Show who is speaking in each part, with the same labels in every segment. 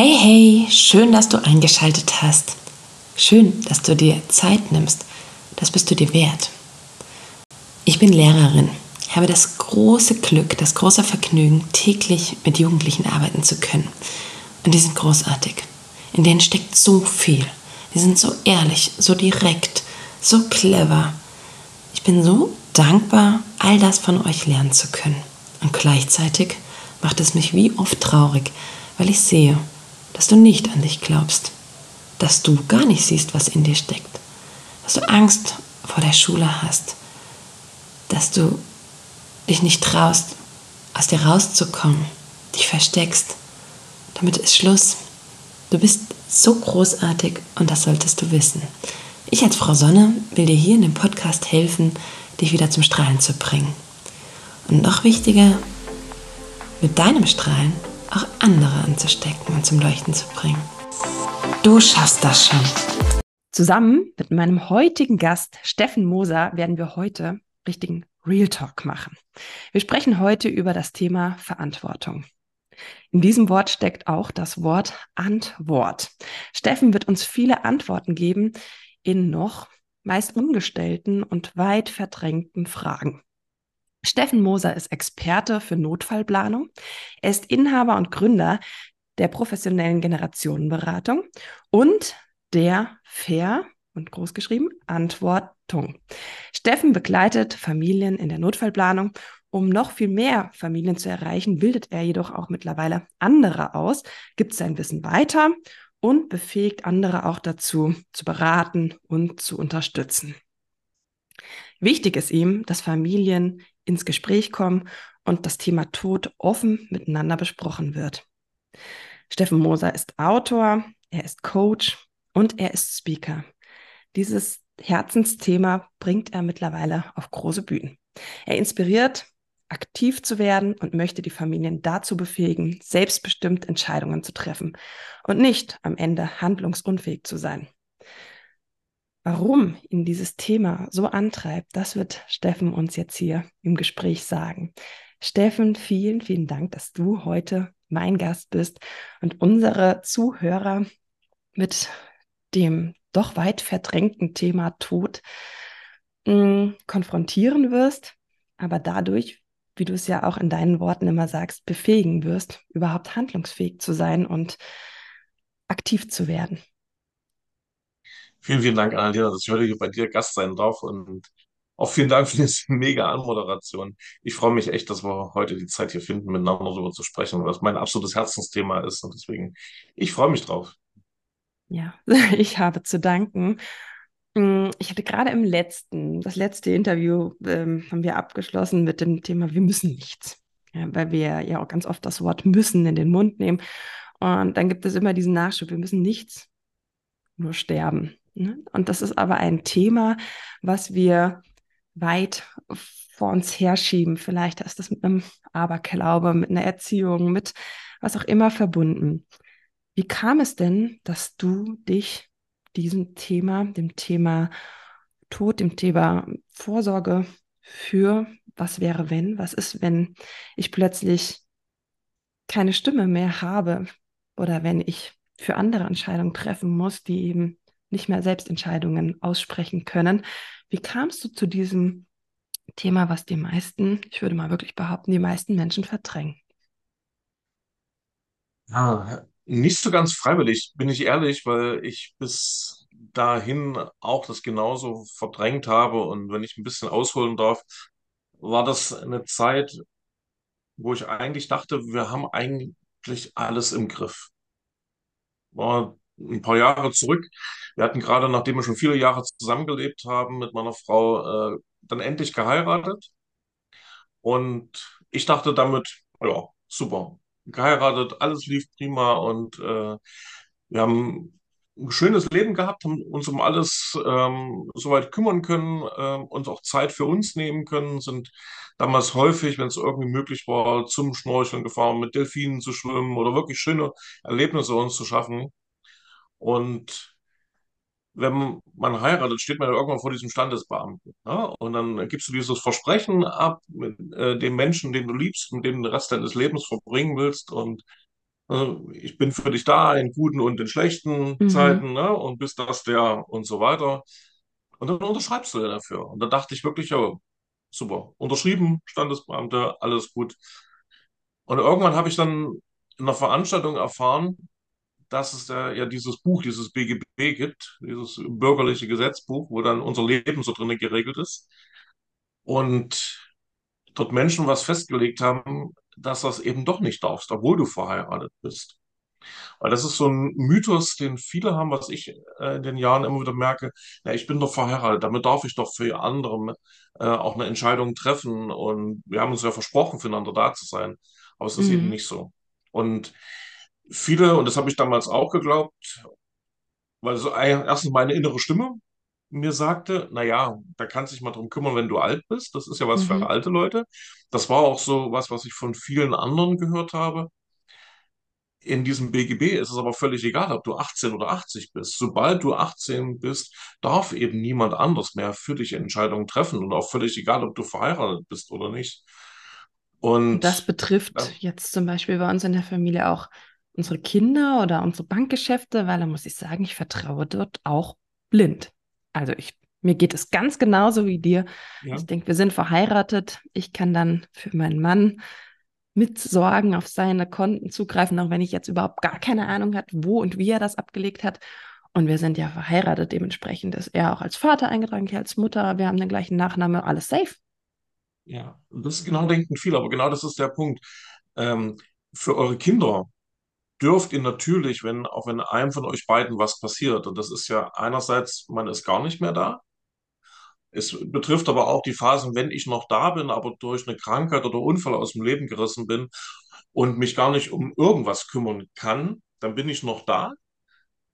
Speaker 1: Hey, hey, schön, dass du eingeschaltet hast. Schön, dass du dir Zeit nimmst. Das bist du dir wert. Ich bin Lehrerin, habe das große Glück, das große Vergnügen, täglich mit Jugendlichen arbeiten zu können. Und die sind großartig. In denen steckt so viel. Die sind so ehrlich, so direkt, so clever. Ich bin so dankbar, all das von euch lernen zu können. Und gleichzeitig macht es mich wie oft traurig, weil ich sehe, dass du nicht an dich glaubst, dass du gar nicht siehst, was in dir steckt, dass du Angst vor der Schule hast, dass du dich nicht traust, aus dir rauszukommen, dich versteckst. Damit ist Schluss. Du bist so großartig und das solltest du wissen. Ich als Frau Sonne will dir hier in dem Podcast helfen, dich wieder zum Strahlen zu bringen. Und noch wichtiger, mit deinem Strahlen auch andere anzustecken und zum Leuchten zu bringen. Du schaffst das schon.
Speaker 2: Zusammen mit meinem heutigen Gast Steffen Moser werden wir heute richtigen Real Talk machen. Wir sprechen heute über das Thema Verantwortung. In diesem Wort steckt auch das Wort Antwort. Steffen wird uns viele Antworten geben in noch meist ungestellten und weit verdrängten Fragen. Steffen Moser ist Experte für Notfallplanung. Er ist Inhaber und Gründer der professionellen Generationenberatung und der Fair und großgeschrieben Antwortung. Steffen begleitet Familien in der Notfallplanung. Um noch viel mehr Familien zu erreichen, bildet er jedoch auch mittlerweile andere aus, gibt sein Wissen weiter und befähigt andere auch dazu, zu beraten und zu unterstützen. Wichtig ist ihm, dass Familien ins Gespräch kommen und das Thema Tod offen miteinander besprochen wird. Steffen Moser ist Autor, er ist Coach und er ist Speaker. Dieses Herzensthema bringt er mittlerweile auf große Bühnen. Er inspiriert, aktiv zu werden und möchte die Familien dazu befähigen, selbstbestimmt Entscheidungen zu treffen und nicht am Ende handlungsunfähig zu sein. Warum ihn dieses Thema so antreibt, das wird Steffen uns jetzt hier im Gespräch sagen. Steffen, vielen, vielen Dank, dass du heute mein Gast bist und unsere Zuhörer mit dem doch weit verdrängten Thema Tod mh, mm, konfrontieren wirst, aber dadurch, wie du es ja auch in deinen Worten immer sagst, befähigen wirst, überhaupt handlungsfähig zu sein und aktiv zu werden.
Speaker 3: Vielen, vielen Dank, Annalena, dass ich heute hier bei dir Gast sein darf und auch vielen Dank für diese mega Anmoderation. Ich freue mich echt, dass wir heute die Zeit hier finden, miteinander darüber zu sprechen, weil das mein absolutes Herzensthema ist und deswegen, ich freue mich drauf.
Speaker 2: Ja, ich habe zu danken. Mm, ich hatte gerade im letzten, das letzte Interview ähm, haben wir abgeschlossen mit dem Thema, wir müssen nichts. Ja, weil wir ja auch ganz oft das Wort müssen in den Mund nehmen. Und dann gibt es immer diesen Nachschub, wir müssen nichts, nur sterben. Ne? Und das ist aber ein Thema, was wir weit vor uns herschieben. Vielleicht ist das mit einem Aberglaube, mit einer Erziehung, mit was auch immer verbunden. Wie kam es denn, dass du dich diesem Thema, dem Thema Tod, dem Thema Vorsorge für was wäre wenn, was ist, wenn ich plötzlich keine Stimme mehr habe oder wenn ich für andere Entscheidungen treffen muss, die eben nicht mehr Selbstentscheidungen aussprechen können. Wie kamst du zu diesem Thema, was die meisten, ich würde mal wirklich behaupten, die meisten Menschen verdrängen?
Speaker 3: Ja, nicht so ganz freiwillig, bin ich ehrlich, weil ich bis dahin auch das genauso verdrängt habe. Und wenn ich ein bisschen ausholen darf, war das eine Zeit, wo ich eigentlich dachte, wir haben eigentlich alles im Griff. War ein paar Jahre zurück. Wir hatten gerade, nachdem wir schon viele Jahre zusammengelebt haben, mit meiner Frau äh, dann endlich geheiratet. Und ich dachte damit, ja, super, geheiratet, alles lief prima und äh, wir haben ein schönes Leben gehabt, haben uns um alles ähm, soweit kümmern können, ähm, uns auch Zeit für uns nehmen können, sind damals häufig, wenn es irgendwie möglich war, zum Schnorcheln gefahren, mit Delfinen zu schwimmen oder wirklich schöne Erlebnisse uns zu schaffen. Und wenn man heiratet, steht man ja irgendwann vor diesem Standesbeamten. Ne? Und dann gibst du dieses Versprechen ab mit äh, dem Menschen, den du liebst und den den Rest deines Lebens verbringen willst. Und Also ich bin für dich da in guten und in schlechten
Speaker 2: Mhm.
Speaker 3: Zeiten, ne? Und bist das der und so weiter. Und dann unterschreibst du dafür. Und da dachte ich wirklich, ja, super. Unterschrieben, Standesbeamte, alles gut. Und irgendwann habe ich dann in einer Veranstaltung erfahren, dass es da ja dieses Buch, dieses BGB gibt, dieses bürgerliche Gesetzbuch, wo dann unser Leben so drin geregelt ist. Und dort Menschen was festgelegt haben, dass das eben doch nicht darfst, obwohl du verheiratet bist. Weil das ist so ein Mythos, den viele haben, was ich äh, in den Jahren immer wieder merke. Ja, ich bin doch verheiratet, damit darf ich doch für andere äh, auch eine Entscheidung treffen. Und wir haben uns ja versprochen, füreinander da zu sein. Aber es ist eben
Speaker 2: Mhm.
Speaker 3: nicht so. Und viele, und das habe ich damals auch geglaubt, weil so erstens meine innere Stimme mir sagte, na ja, da kannst du dich mal drum kümmern, wenn du alt bist. Das ist ja was für
Speaker 2: Mhm.
Speaker 3: alte Leute. Das war auch so was, was ich von vielen anderen gehört habe. In diesem BGB ist es aber völlig egal, ob du 18 oder 80 bist. Sobald du 18 bist, darf eben niemand anders mehr für dich Entscheidungen treffen und auch völlig egal, ob du verheiratet bist oder nicht.
Speaker 2: Und das betrifft
Speaker 3: ähm,
Speaker 2: jetzt zum Beispiel bei uns in der Familie auch unsere Kinder oder unsere Bankgeschäfte, weil da muss ich sagen, ich vertraue dort auch blind. Also ich, mir geht es ganz genauso wie dir.
Speaker 3: ja,
Speaker 2: Ich denke, wir sind verheiratet. Ich kann dann für meinen Mann mit Sorgen auf seine Konten zugreifen, auch wenn ich jetzt überhaupt gar keine Ahnung hat, wo und wie er das abgelegt hat. Und wir sind ja verheiratet, dementsprechend ist er auch als Vater eingetragen, ich als Mutter. Wir haben den gleichen Nachname, alles safe.
Speaker 3: ja, das genau denken viele, aber genau das ist der Punkt. Ähm, für eure Kinder dürft ihr natürlich, wenn, auch wenn einem von euch beiden was passiert, und das ist ja einerseits, man ist gar nicht mehr da, Es betrifft aber auch die Phasen, wenn ich noch da bin, aber durch eine Krankheit oder Unfall aus dem Leben gerissen bin und mich gar nicht um irgendwas kümmern kann, dann bin ich noch da,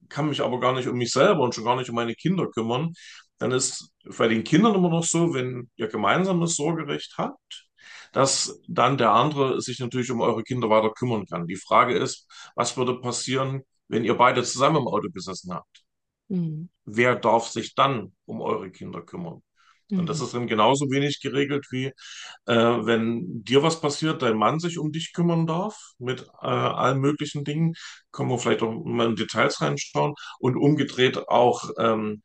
Speaker 3: kann mich aber gar nicht um mich selber und schon gar nicht um meine Kinder kümmern. Dann ist bei den Kindern immer noch so, wenn ihr gemeinsames Sorgerecht habt, dass dann der andere sich natürlich um eure Kinder weiter kümmern kann. Die Frage ist, was würde passieren, wenn ihr beide zusammen im Auto gesessen habt?
Speaker 2: Mhm.
Speaker 3: wer darf sich dann um eure Kinder kümmern? Und das
Speaker 2: Mhm.
Speaker 3: ist dann genauso wenig geregelt wie, äh, wenn dir was passiert, dein Mann sich um dich kümmern darf mit äh, allen möglichen Dingen. Können wir vielleicht auch mal in Details reinschauen. Und umgedreht auch, ähm,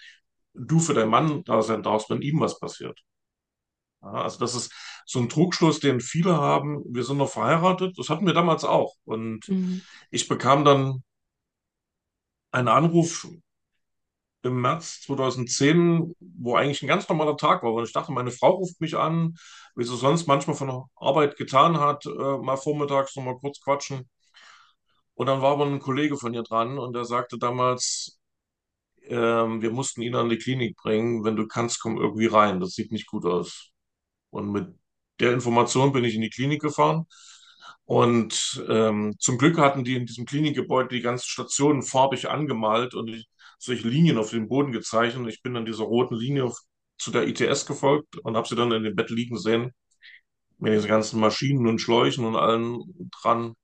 Speaker 3: du für deinen Mann da sein darfst, wenn ihm was passiert. Ja, also das ist so ein Trugschluss, den viele haben. Wir sind noch verheiratet. Das hatten wir damals auch. Und
Speaker 2: Mhm.
Speaker 3: ich bekam dann einen Anruf im März 2010, wo eigentlich ein ganz normaler Tag war. Und ich dachte, meine Frau ruft mich an, wie sie sonst manchmal von der Arbeit getan hat, äh, mal vormittags noch mal kurz quatschen. Und dann war aber ein Kollege von ihr dran und der sagte damals, ähm, wir mussten ihn an die Klinik bringen. Wenn du kannst, komm irgendwie rein. Das sieht nicht gut aus. Und mit der Information bin ich in die Klinik gefahren. Und ähm, zum Glück hatten die in diesem Klinikgebäude die ganzen Stationen farbig angemalt und ich, solche Linien auf dem Boden gezeichnet. Ich bin dann dieser roten Linie auf, zu der ITS gefolgt und habe sie dann in dem Bett liegen sehen, mit diesen ganzen Maschinen und Schläuchen und allem dran.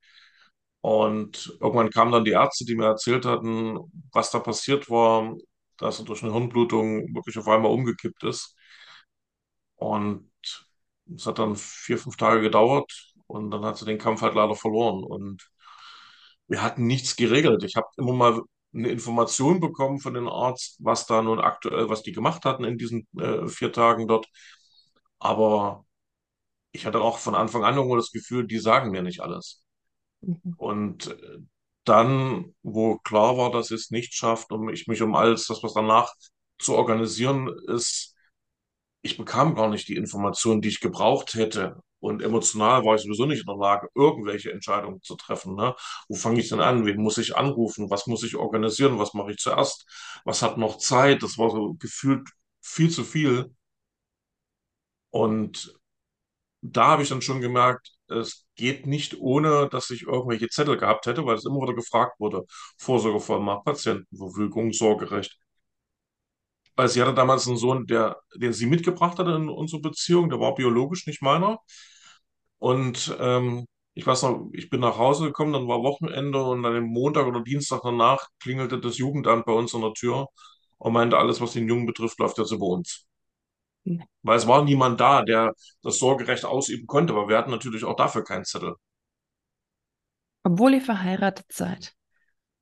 Speaker 3: Und irgendwann kamen dann die Ärzte, die mir erzählt hatten, was da passiert war, dass er durch eine Hirnblutung wirklich auf einmal umgekippt ist. Und es hat dann vier, fünf Tage gedauert und dann hat sie den Kampf halt leider verloren. Und wir hatten nichts geregelt. Ich habe immer mal eine Information bekommen von dem Arzt, was da nun aktuell, was die gemacht hatten in diesen äh, vier Tagen dort. Aber ich hatte auch von Anfang an irgendwo das Gefühl, die sagen mir nicht alles.
Speaker 2: Mhm.
Speaker 3: Und äh, dann, wo klar war, dass es nicht schafft, um ich mich um alles, das was danach zu organisieren ist, ich bekam gar nicht die Informationen, die ich gebraucht hätte. Und emotional war ich sowieso nicht in der Lage, irgendwelche Entscheidungen zu treffen. Ne? Wo fange ich denn an? Wen muss ich anrufen? Was muss ich organisieren? Was mache ich zuerst? Was hat noch Zeit? Das war so gefühlt viel zu viel. Und da habe ich dann schon gemerkt, es geht nicht ohne, dass ich irgendwelche Zettel gehabt hätte, weil es immer wieder gefragt wurde. Vorsorgevollmacht, Patientenverfügung, Sorgerecht. Weil sie hatte damals einen Sohn, der, den sie mitgebracht hatte in unsere Beziehung, der war biologisch nicht meiner. Und ähm, ich weiß noch, ich bin nach Hause gekommen, dann war Wochenende und an dem Montag oder Dienstag danach klingelte das Jugendamt bei uns an der Tür und meinte, alles, was den Jungen betrifft, läuft jetzt über uns. Weil es war niemand da, der das Sorgerecht ausüben konnte, aber wir hatten natürlich auch dafür keinen Zettel.
Speaker 2: Obwohl ihr verheiratet seid,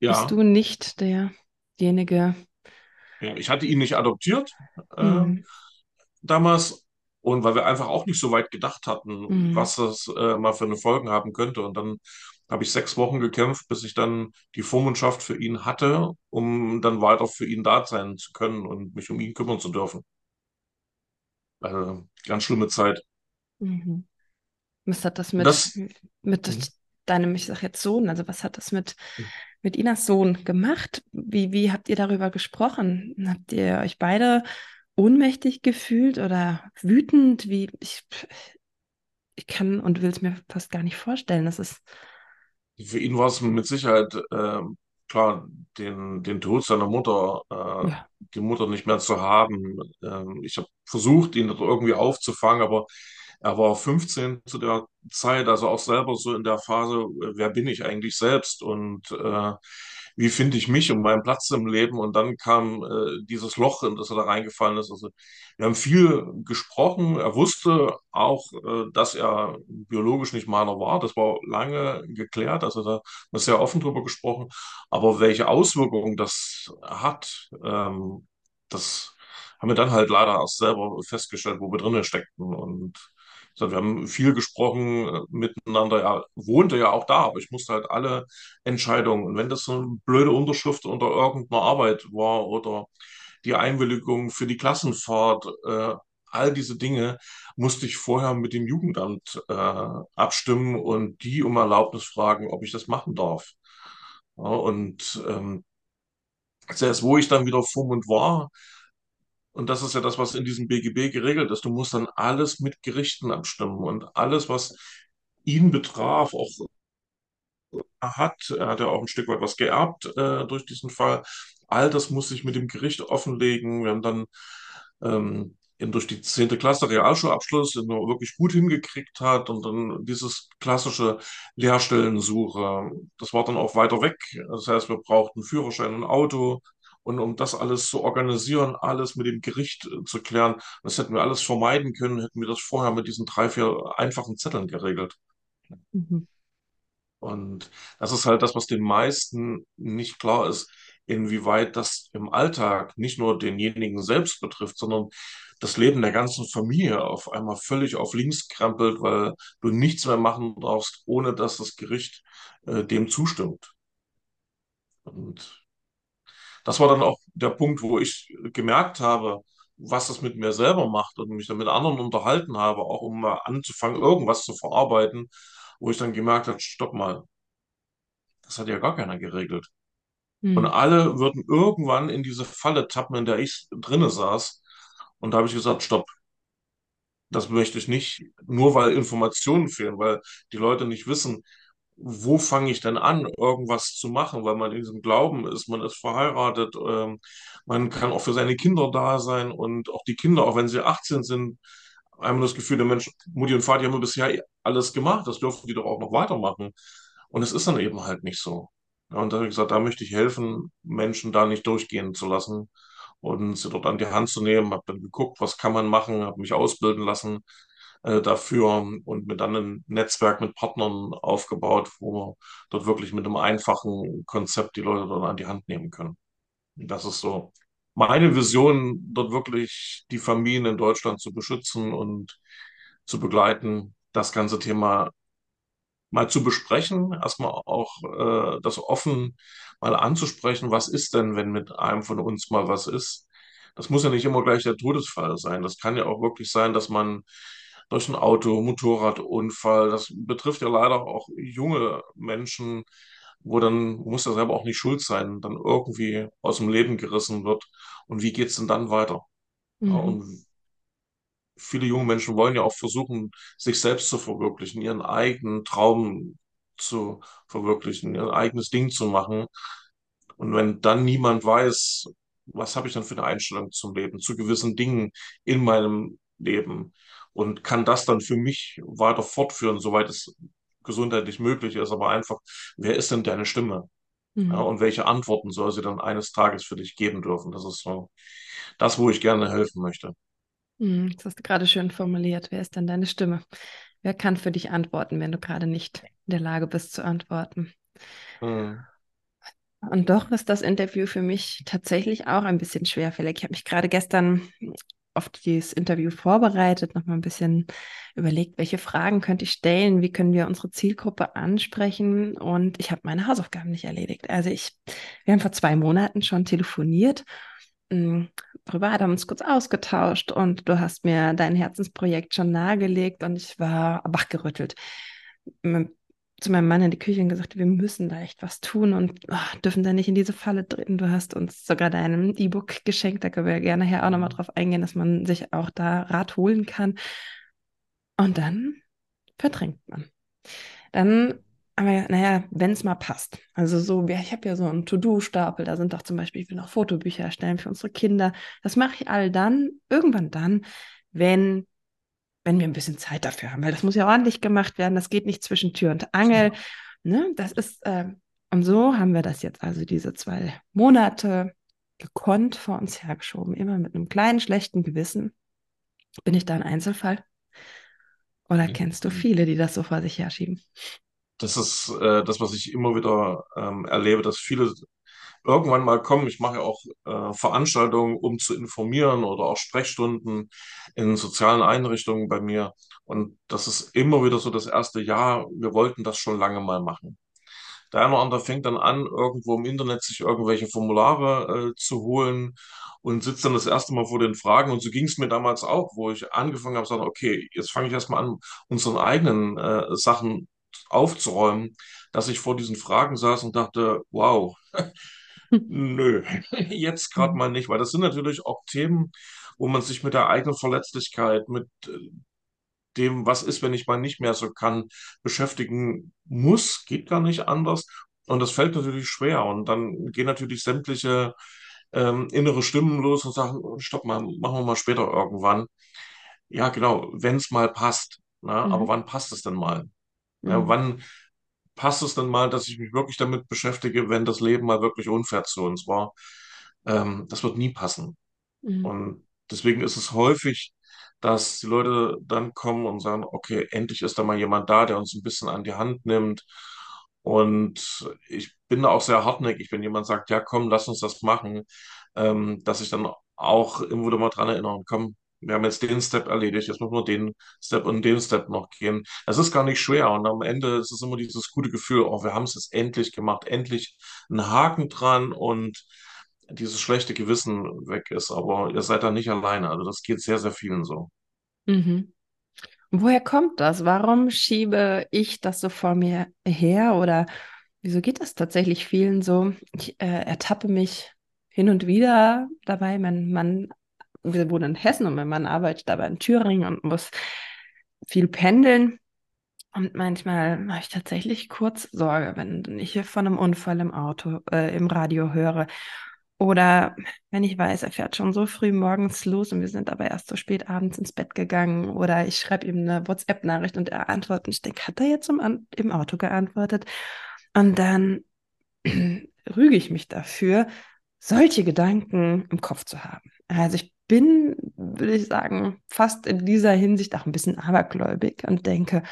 Speaker 2: bist
Speaker 3: Ja,
Speaker 2: du nicht derjenige.
Speaker 3: Ja, ich hatte ihn nicht adoptiert äh,
Speaker 2: Mhm.
Speaker 3: damals und weil wir einfach auch nicht so weit gedacht hatten,
Speaker 2: Mhm.
Speaker 3: was das äh, mal für eine Folgen haben könnte. Und dann habe ich sechs Wochen gekämpft, bis ich dann die Vormundschaft für ihn hatte, um dann weiter für ihn da sein zu können und mich um ihn kümmern zu dürfen. Also ganz schlimme Zeit.
Speaker 2: Mhm. Was hat das mit,
Speaker 3: das,
Speaker 2: mit deinem, ich sag jetzt Sohn, also was hat das mit, mit Inas Sohn gemacht? Wie, wie habt ihr darüber gesprochen? Habt ihr euch beide ohnmächtig gefühlt oder wütend? Wie, ich, ich kann und will es mir fast gar nicht vorstellen. Das ist,
Speaker 3: für ihn war es mit Sicherheit ähm, klar, den, den Tod seiner Mutter, äh,
Speaker 2: ja.
Speaker 3: die Mutter nicht mehr zu haben. Ähm, ich habe versucht, ihn irgendwie aufzufangen, aber er war 15 zu der Zeit, also auch selber so in der Phase, äh, wer bin ich eigentlich selbst und äh, wie finde ich mich und meinen Platz im Leben? Und dann kam äh, dieses Loch, in das er da reingefallen ist. Also wir haben viel gesprochen. Er wusste auch, äh, dass er biologisch nicht meiner war. Das war lange geklärt. Also da haben wir sehr offen drüber gesprochen. Aber welche Auswirkungen das hat, ähm, das haben wir dann halt leider erst selber festgestellt, wo wir drinnen steckten. Und so, wir haben viel gesprochen äh, miteinander. Er wohnte ja auch da, aber ich musste halt alle Entscheidungen. Und wenn das so eine blöde Unterschrift unter irgendeiner Arbeit war oder die Einwilligung für die Klassenfahrt, äh, all diese Dinge musste ich vorher mit dem Jugendamt äh, abstimmen und die um Erlaubnis fragen, ob ich das machen darf. Ja, und ähm, selbst wo ich dann wieder Vormund war, und das ist ja das, was in diesem BGB geregelt ist, du musst dann alles mit Gerichten abstimmen und alles, was ihn betraf, auch hat, er hat ja auch ein Stück weit was geerbt äh, durch diesen Fall. All das muss ich mit dem Gericht offenlegen. Wir haben dann ähm, ihn durch die zehnte Klasse Realschulabschluss, den er wirklich gut hingekriegt hat und dann dieses klassische Lehrstellensuche. Das war dann auch weiter weg. Das heißt, wir brauchten Führerschein und Auto. Und um das alles zu organisieren, alles mit dem Gericht äh, zu klären, das hätten wir alles vermeiden können, hätten wir das vorher mit diesen drei, vier einfachen Zetteln geregelt.
Speaker 2: Mhm.
Speaker 3: Und das ist halt das, was den meisten nicht klar ist, inwieweit das im Alltag nicht nur denjenigen selbst betrifft, sondern das Leben der ganzen Familie auf einmal völlig auf links krempelt, weil du nichts mehr machen darfst, ohne dass das Gericht äh, dem zustimmt. Und das war dann auch der Punkt, wo ich gemerkt habe, was das mit mir selber macht und mich dann mit anderen unterhalten habe, auch um mal anzufangen, irgendwas zu verarbeiten, wo ich dann gemerkt habe, stopp mal, das hat ja gar keiner geregelt. Und
Speaker 2: Mhm.
Speaker 3: alle würden irgendwann in diese Falle tappen, in der ich drinne saß. Und da habe ich gesagt, stopp, das möchte ich nicht, nur weil Informationen fehlen, weil die Leute nicht wissen, wo fange ich denn an, irgendwas zu machen, weil man in diesem Glauben ist, man ist verheiratet, ähm, man kann auch für seine Kinder da sein und auch die Kinder, auch wenn sie 18 sind, haben das Gefühl, der Mensch, Mutti und Vati haben bisher alles gemacht, das dürfen die doch auch noch weitermachen. Und es ist dann eben halt nicht so. Ja, und da habe ich gesagt, da möchte ich helfen, Menschen da nicht durchgehen zu lassen und sie dort an die Hand zu nehmen. Habe dann geguckt, was kann man machen, habe mich ausbilden lassen äh, dafür und mir dann ein Netzwerk mit Partnern aufgebaut, wo wir dort wirklich mit einem einfachen Konzept die Leute dann an die Hand nehmen können. Und das ist so meine Vision, dort wirklich die Familien in Deutschland zu beschützen und zu begleiten, das ganze Thema mal zu besprechen, erstmal auch äh, das offen mal anzusprechen, was ist denn, wenn mit einem von uns mal was ist. Das muss ja nicht immer gleich der Todesfall sein. Das kann ja auch wirklich sein, dass man durch ein Auto, Motorradunfall, das betrifft ja leider auch junge Menschen, wo dann, muss ja selber auch nicht schuld sein, dann irgendwie aus dem Leben gerissen wird. Und wie geht's denn dann weiter? Ja,
Speaker 2: Mhm.
Speaker 3: und viele junge Menschen wollen ja auch versuchen, sich selbst zu verwirklichen, ihren eigenen Traum zu verwirklichen, ihr eigenes Ding zu machen. Und wenn dann niemand weiß, was habe ich dann für eine Einstellung zum Leben, zu gewissen Dingen in meinem Leben und kann das dann für mich weiter fortführen, soweit es gesundheitlich möglich ist, aber einfach, wer ist denn deine Stimme? Ja,
Speaker 2: Mhm.
Speaker 3: und welche Antworten soll sie dann eines Tages für dich geben dürfen? Das ist so das, wo ich gerne helfen möchte.
Speaker 2: Mhm. Das hast du gerade schön formuliert. Wer ist denn deine Stimme? Wer kann für dich antworten, wenn du gerade nicht in der Lage bist zu antworten?
Speaker 3: Mhm.
Speaker 2: Und doch ist das Interview für mich tatsächlich auch ein bisschen schwerfällig. Ich habe mich gerade gestern auf dieses Interview vorbereitet, noch mal ein bisschen überlegt, welche Fragen könnte ich stellen, wie können wir unsere Zielgruppe ansprechen und ich habe meine Hausaufgaben nicht erledigt. Also ich, wir haben vor zwei Monaten schon telefoniert, mh, privat haben uns kurz ausgetauscht und du hast mir dein Herzensprojekt schon nahegelegt und ich war wachgerüttelt zu meinem Mann in die Küche und gesagt, wir müssen da echt was tun und oh, dürfen da nicht in diese Falle treten. Du hast uns sogar deinem E-Book geschenkt, da können wir gerne nachher auch nochmal mhm. drauf eingehen, dass man sich auch da Rat holen kann. Und dann verdrängt man. Dann aber naja, wenn es mal passt. Also so, ich habe ja so einen To-Do-Stapel, da sind doch zum Beispiel, ich will noch Fotobücher erstellen für unsere Kinder. Das mache ich all dann, irgendwann dann, wenn wenn wir ein bisschen Zeit dafür haben, weil das muss ja ordentlich gemacht werden. Das geht nicht zwischen Tür und Angel. Ne? Das ist, äh, und so haben wir das jetzt also diese zwei Monate gekonnt vor uns hergeschoben, immer mit einem kleinen schlechten Gewissen. Bin ich da ein Einzelfall? Oder kennst du viele, die das so vor sich herschieben?
Speaker 3: Das ist äh, das, was ich immer wieder ähm, erlebe, dass viele irgendwann mal kommen. Ich mache ja auch äh, Veranstaltungen, um zu informieren oder auch Sprechstunden in sozialen Einrichtungen bei mir. Und das ist immer wieder so das erste Jahr, wir wollten das schon lange mal machen. Der eine oder andere fängt dann an, irgendwo im Internet sich irgendwelche Formulare äh, zu holen und sitzt dann das erste Mal vor den Fragen. Und so ging es mir damals auch, wo ich angefangen habe, sagen, okay, jetzt fange ich erstmal an, unseren eigenen äh, Sachen aufzuräumen, dass ich vor diesen Fragen saß und dachte, wow, Nö, jetzt gerade mal nicht, weil das sind natürlich auch Themen, wo man sich mit der eigenen Verletzlichkeit, mit äh, dem, was ist, wenn ich mal nicht mehr so kann, beschäftigen muss, geht gar nicht anders. Und das fällt natürlich schwer. Und dann gehen natürlich sämtliche ähm, innere Stimmen los und sagen, stopp mal, machen wir mal später irgendwann. Ja, genau, wenn es mal passt. Ne? Aber
Speaker 2: Mhm.
Speaker 3: wann passt es denn mal? Ja,
Speaker 2: Mhm.
Speaker 3: wann passt es denn mal, dass ich mich wirklich damit beschäftige, wenn das Leben mal wirklich unfair zu uns war? Ähm, das wird nie passen.
Speaker 2: Mhm.
Speaker 3: Und deswegen ist es häufig, dass die Leute dann kommen und sagen, okay, endlich ist da mal jemand da, der uns ein bisschen an die Hand nimmt. Und ich bin da auch sehr hartnäckig, wenn jemand sagt, ja, komm, lass uns das machen, ähm, dass ich dann auch immer wieder mal dran erinnere, komm, wir haben jetzt den Step erledigt, jetzt müssen wir den Step und den Step noch gehen. Es ist gar nicht schwer und am Ende ist es immer dieses gute Gefühl, oh, wir haben es jetzt endlich gemacht, endlich einen Haken dran und dieses schlechte Gewissen weg ist. Aber ihr seid da nicht alleine. Also das geht sehr, sehr vielen so.
Speaker 2: Mhm. Woher kommt das? Warum schiebe ich das so vor mir her? Oder wieso geht das tatsächlich vielen so? Ich äh, ertappe mich hin und wieder dabei. Mein Mann, wir wohnen in Hessen und mein Mann arbeitet dabei in Thüringen und muss viel pendeln. Und manchmal habe ich tatsächlich kurz Sorge, wenn ich hier von einem Unfall im Auto, äh, im Radio höre. Oder wenn ich weiß, er fährt schon so früh morgens los und wir sind aber erst so spät abends ins Bett gegangen. Oder ich schreibe ihm eine WhatsApp-Nachricht und er antwortet. Und ich denke, hat er jetzt im, im Auto geantwortet? Und dann rüge ich mich dafür, solche Gedanken im Kopf zu haben. Also ich bin, würde ich sagen, fast in dieser Hinsicht auch ein bisschen abergläubig und denke,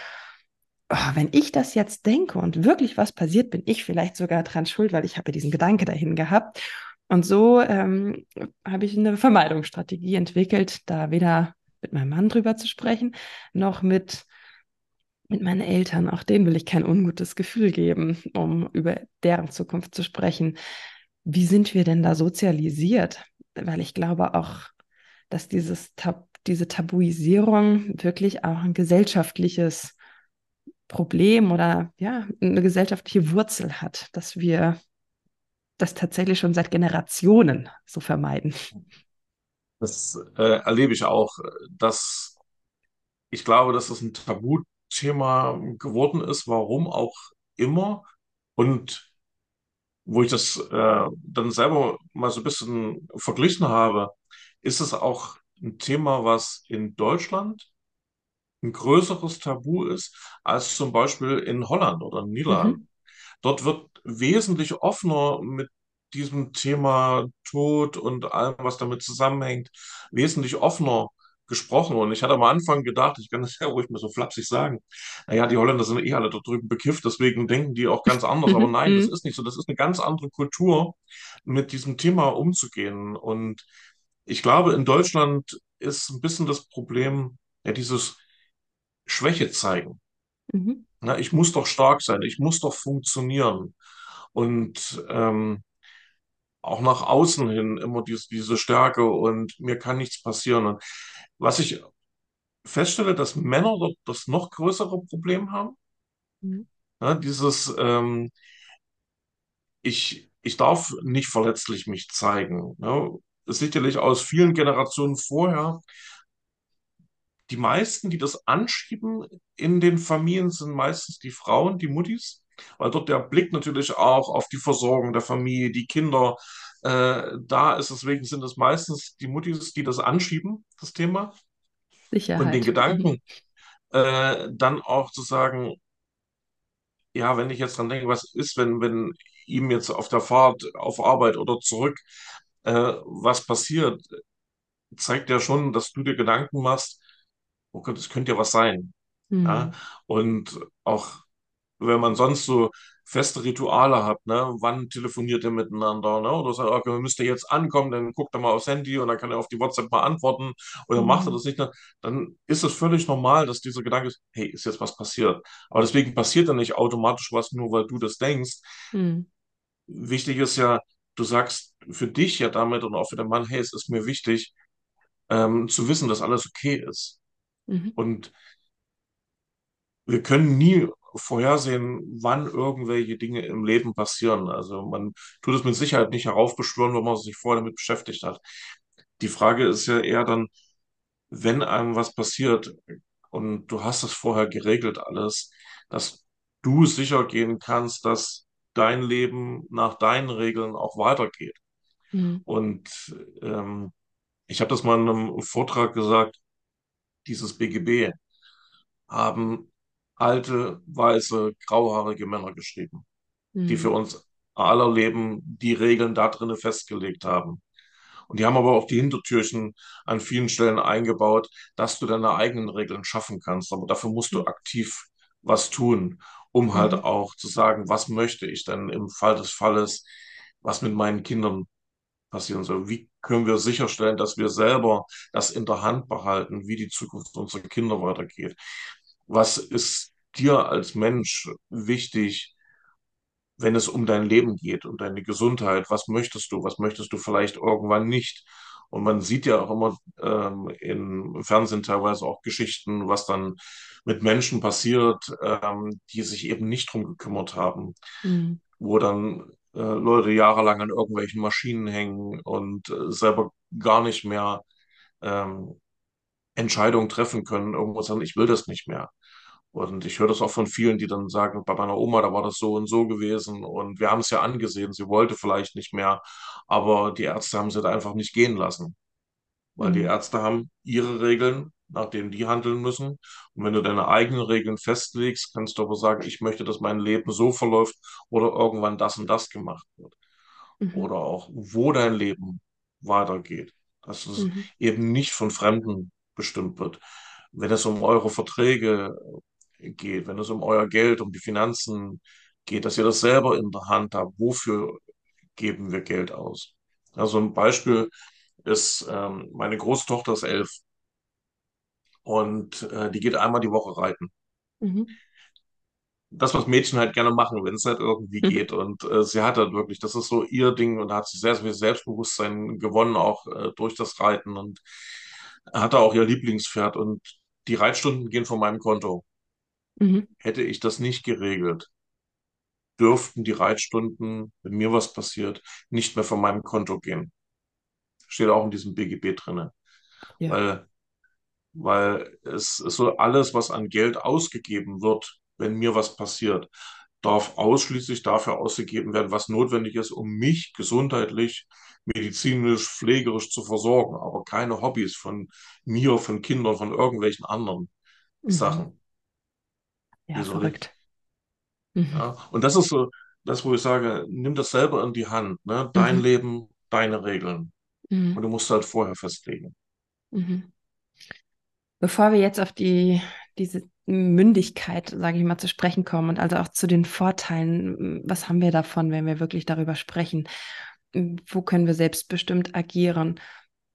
Speaker 2: oh, wenn ich das jetzt denke und wirklich was passiert, bin ich vielleicht sogar dran schuld, weil ich habe diesen Gedanke dahin gehabt. Und so ähm, habe ich eine Vermeidungsstrategie entwickelt, da weder mit meinem Mann drüber zu sprechen, noch mit, mit meinen Eltern. Auch denen will ich kein ungutes Gefühl geben, um über deren Zukunft zu sprechen. Wie sind wir denn da sozialisiert? Weil ich glaube auch, dass dieses Tab diese Tabuisierung wirklich auch ein gesellschaftliches Problem oder ja, eine gesellschaftliche Wurzel hat, dass wir das tatsächlich schon seit Generationen so vermeiden.
Speaker 3: Das äh, erlebe ich auch, dass ich glaube, dass das ein Tabuthema geworden ist, warum auch immer. Und wo ich das äh, dann selber mal so ein bisschen verglichen habe, ist es auch ein Thema, was in Deutschland ein größeres Tabu ist als zum Beispiel in Holland oder in
Speaker 2: Mhm.
Speaker 3: Niederlanden. Dort wird wesentlich offener mit diesem Thema Tod und allem, was damit zusammenhängt, wesentlich offener gesprochen und ich hatte am Anfang gedacht, ich kann das ja ruhig mal so flapsig sagen, naja, die Holländer sind eh alle da drüben bekifft, deswegen denken die auch ganz anders. Aber
Speaker 2: Mhm.
Speaker 3: nein, das
Speaker 2: Mhm.
Speaker 3: ist nicht so. Das ist eine ganz andere Kultur, mit diesem Thema umzugehen. Und ich glaube, in Deutschland ist ein bisschen das Problem, ja, dieses Schwäche zeigen.
Speaker 2: Mhm.
Speaker 3: Na, ich muss doch stark sein, ich muss doch funktionieren. Und ähm, auch nach außen hin immer dies, diese Stärke und mir kann nichts passieren. Und was ich feststelle, dass Männer dort das noch größere Problem haben.
Speaker 2: Mhm.
Speaker 3: Ja, dieses, ähm, ich, ich darf nicht verletzlich mich zeigen. Ja, sicherlich aus vielen Generationen vorher. Die meisten, die das anschieben in den Familien, sind meistens die Frauen, die Muttis, weil dort der Blick natürlich auch auf die Versorgung der Familie, die Kinder, äh, da ist. Deswegen sind es meistens die Muttis, die das anschieben, das Thema. Und den
Speaker 2: Sicherheit.
Speaker 3: Gedanken, äh, dann auch zu sagen, ja, wenn ich jetzt dran denke, was ist, wenn, wenn ihm jetzt auf der Fahrt auf Arbeit oder zurück äh, was passiert, zeigt ja schon, dass du dir Gedanken machst, oh Gott, es könnte ja was sein. Ja?
Speaker 2: Mhm.
Speaker 3: Und auch wenn man sonst so feste Rituale hat, ne? Wann telefoniert ihr miteinander, ne? Oder sagt, okay, müsst ihr jetzt ankommen, dann guckt er mal aufs Handy und dann kann er auf die WhatsApp mal antworten oder macht er
Speaker 2: Mhm.
Speaker 3: das nicht, ne? Dann ist es völlig normal, dass dieser Gedanke ist, hey, ist jetzt was passiert? Aber deswegen passiert ja nicht automatisch was, nur weil du das denkst.
Speaker 2: Mhm.
Speaker 3: Wichtig ist ja, du sagst für dich ja damit und auch für den Mann, hey, es ist mir wichtig, ähm, zu wissen, dass alles okay ist.
Speaker 2: Mhm.
Speaker 3: Und wir können nie vorhersehen, wann irgendwelche Dinge im Leben passieren. Also man tut es mit Sicherheit nicht heraufbeschwören, wenn man sich vorher damit beschäftigt hat. Die Frage ist ja eher dann, wenn einem was passiert und du hast es vorher geregelt alles, dass du sicher gehen kannst, dass dein Leben nach deinen Regeln auch weitergeht.
Speaker 2: Mhm.
Speaker 3: Und ähm, ich habe das mal in einem Vortrag gesagt, dieses BGB haben alte, weiße, grauhaarige Männer geschrieben, die für
Speaker 2: Mhm.
Speaker 3: uns aller Leben die Regeln da drinnen festgelegt haben. Und die haben aber auch die Hintertürchen an vielen Stellen eingebaut, dass du deine eigenen Regeln schaffen kannst. Aber dafür musst du aktiv was tun, um halt
Speaker 2: Mhm.
Speaker 3: auch zu sagen, was möchte ich denn im Fall des Falles, was mit meinen Kindern passieren soll. Wie können wir sicherstellen, dass wir selber das in der Hand behalten, wie die Zukunft unserer Kinder weitergeht? Was ist dir als Mensch wichtig, wenn es um dein Leben geht, um deine Gesundheit? Was möchtest du? Was möchtest du vielleicht irgendwann nicht? Und man sieht ja auch immer ähm, im Fernsehen teilweise auch Geschichten, was dann mit Menschen passiert, ähm, die sich eben nicht drum gekümmert haben,
Speaker 2: Mhm.
Speaker 3: wo dann äh, Leute jahrelang an irgendwelchen Maschinen hängen und äh, selber gar nicht mehr ähm, Entscheidungen treffen können, irgendwo sagen, ich will das nicht mehr. Und ich höre das auch von vielen, die dann sagen, bei meiner Oma, da war das so und so gewesen und wir haben es ja angesehen, sie wollte vielleicht nicht mehr, aber die Ärzte haben sie da einfach nicht gehen lassen, weil die
Speaker 2: Mhm.
Speaker 3: Ärzte haben ihre Regeln, nach denen die handeln müssen. Und wenn du deine eigenen Regeln festlegst, kannst du aber sagen, ich möchte, dass mein Leben so verläuft oder irgendwann das und das gemacht wird.
Speaker 2: Mhm.
Speaker 3: Oder auch, wo dein Leben weitergeht. Dass es
Speaker 2: Mhm.
Speaker 3: eben nicht von Fremden bestimmt wird. Wenn es um eure Verträge geht, wenn es um euer Geld, um die Finanzen geht, dass ihr das selber in der Hand habt. Wofür geben wir Geld aus? Also ein Beispiel ist, ähm, meine Großtochter ist elf und äh, die geht einmal die Woche reiten.
Speaker 2: Mhm.
Speaker 3: Das, was Mädchen halt gerne machen, wenn es halt irgendwie
Speaker 2: Mhm.
Speaker 3: geht. Und äh, sie hat halt wirklich, das ist so ihr Ding und da hat sie sehr, sehr viel Selbstbewusstsein gewonnen, auch äh, durch das Reiten und hatte auch ihr Lieblingspferd. Und die Reitstunden gehen von meinem Konto.
Speaker 2: Mhm.
Speaker 3: Hätte ich das nicht geregelt, dürften die Reitstunden, wenn mir was passiert, nicht mehr von meinem Konto gehen. Steht auch in diesem BGB drinne.
Speaker 2: Ja.
Speaker 3: Weil, weil es ist so alles, was an Geld ausgegeben wird, wenn mir was passiert, darf ausschließlich dafür ausgegeben werden, was notwendig ist, um mich gesundheitlich, medizinisch, pflegerisch zu versorgen, aber keine Hobbys von mir, von Kindern, von irgendwelchen anderen
Speaker 2: Mhm.
Speaker 3: Sachen.
Speaker 2: Ja,
Speaker 3: Wesentlich.
Speaker 2: verrückt. Mhm.
Speaker 3: Ja, und das ist so das, wo ich sage, nimm das selber in die Hand, ne? Dein
Speaker 2: Mhm.
Speaker 3: Leben, deine Regeln. Und
Speaker 2: Mhm.
Speaker 3: du musst halt vorher festlegen.
Speaker 2: Mhm. Bevor wir jetzt auf die, diese Mündigkeit, sage ich mal, zu sprechen kommen und also auch zu den Vorteilen, was haben wir davon, wenn wir wirklich darüber sprechen? Wo können wir selbstbestimmt agieren?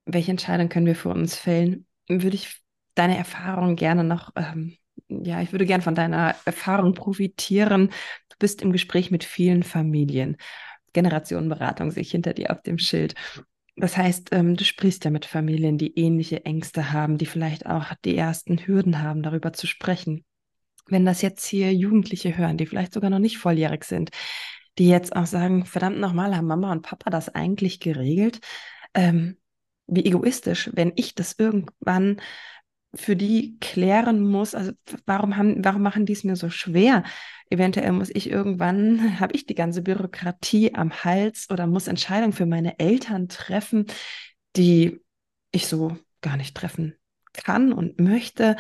Speaker 2: Welche Entscheidungen können wir für uns fällen? Würde ich deine Erfahrung gerne noch, ähm, ja, ich würde gerne von deiner Erfahrung profitieren. Du bist im Gespräch mit vielen Familien. Generationenberatung sehe ich hinter dir auf dem Schild. Das heißt, ähm, du sprichst ja mit Familien, die ähnliche Ängste haben, die vielleicht auch die ersten Hürden haben, darüber zu sprechen. Wenn das jetzt hier Jugendliche hören, die vielleicht sogar noch nicht volljährig sind, die jetzt auch sagen, verdammt nochmal, haben Mama und Papa das eigentlich geregelt? Ähm, wie egoistisch, wenn ich das irgendwann für die klären muss. Also warum haben, warum machen die es mir so schwer? Eventuell muss ich irgendwann, habe ich die ganze Bürokratie am Hals oder muss Entscheidungen für meine Eltern treffen, die ich so gar nicht treffen kann und möchte.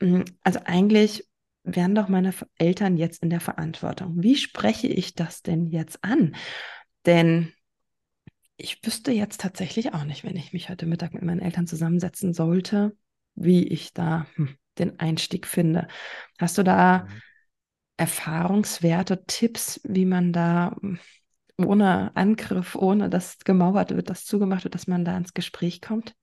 Speaker 2: Mm, also eigentlich wären doch meine Eltern jetzt in der Verantwortung. Wie spreche ich das denn jetzt an? Denn ich wüsste jetzt tatsächlich auch nicht, wenn ich mich heute Mittag mit meinen Eltern zusammensetzen sollte, wie ich da hm, den Einstieg finde. Hast du da mhm. Erfahrungswerte, Tipps, wie man da hm, ohne Angriff, ohne dass gemauert wird, dass zugemacht wird, dass man da ins Gespräch kommt?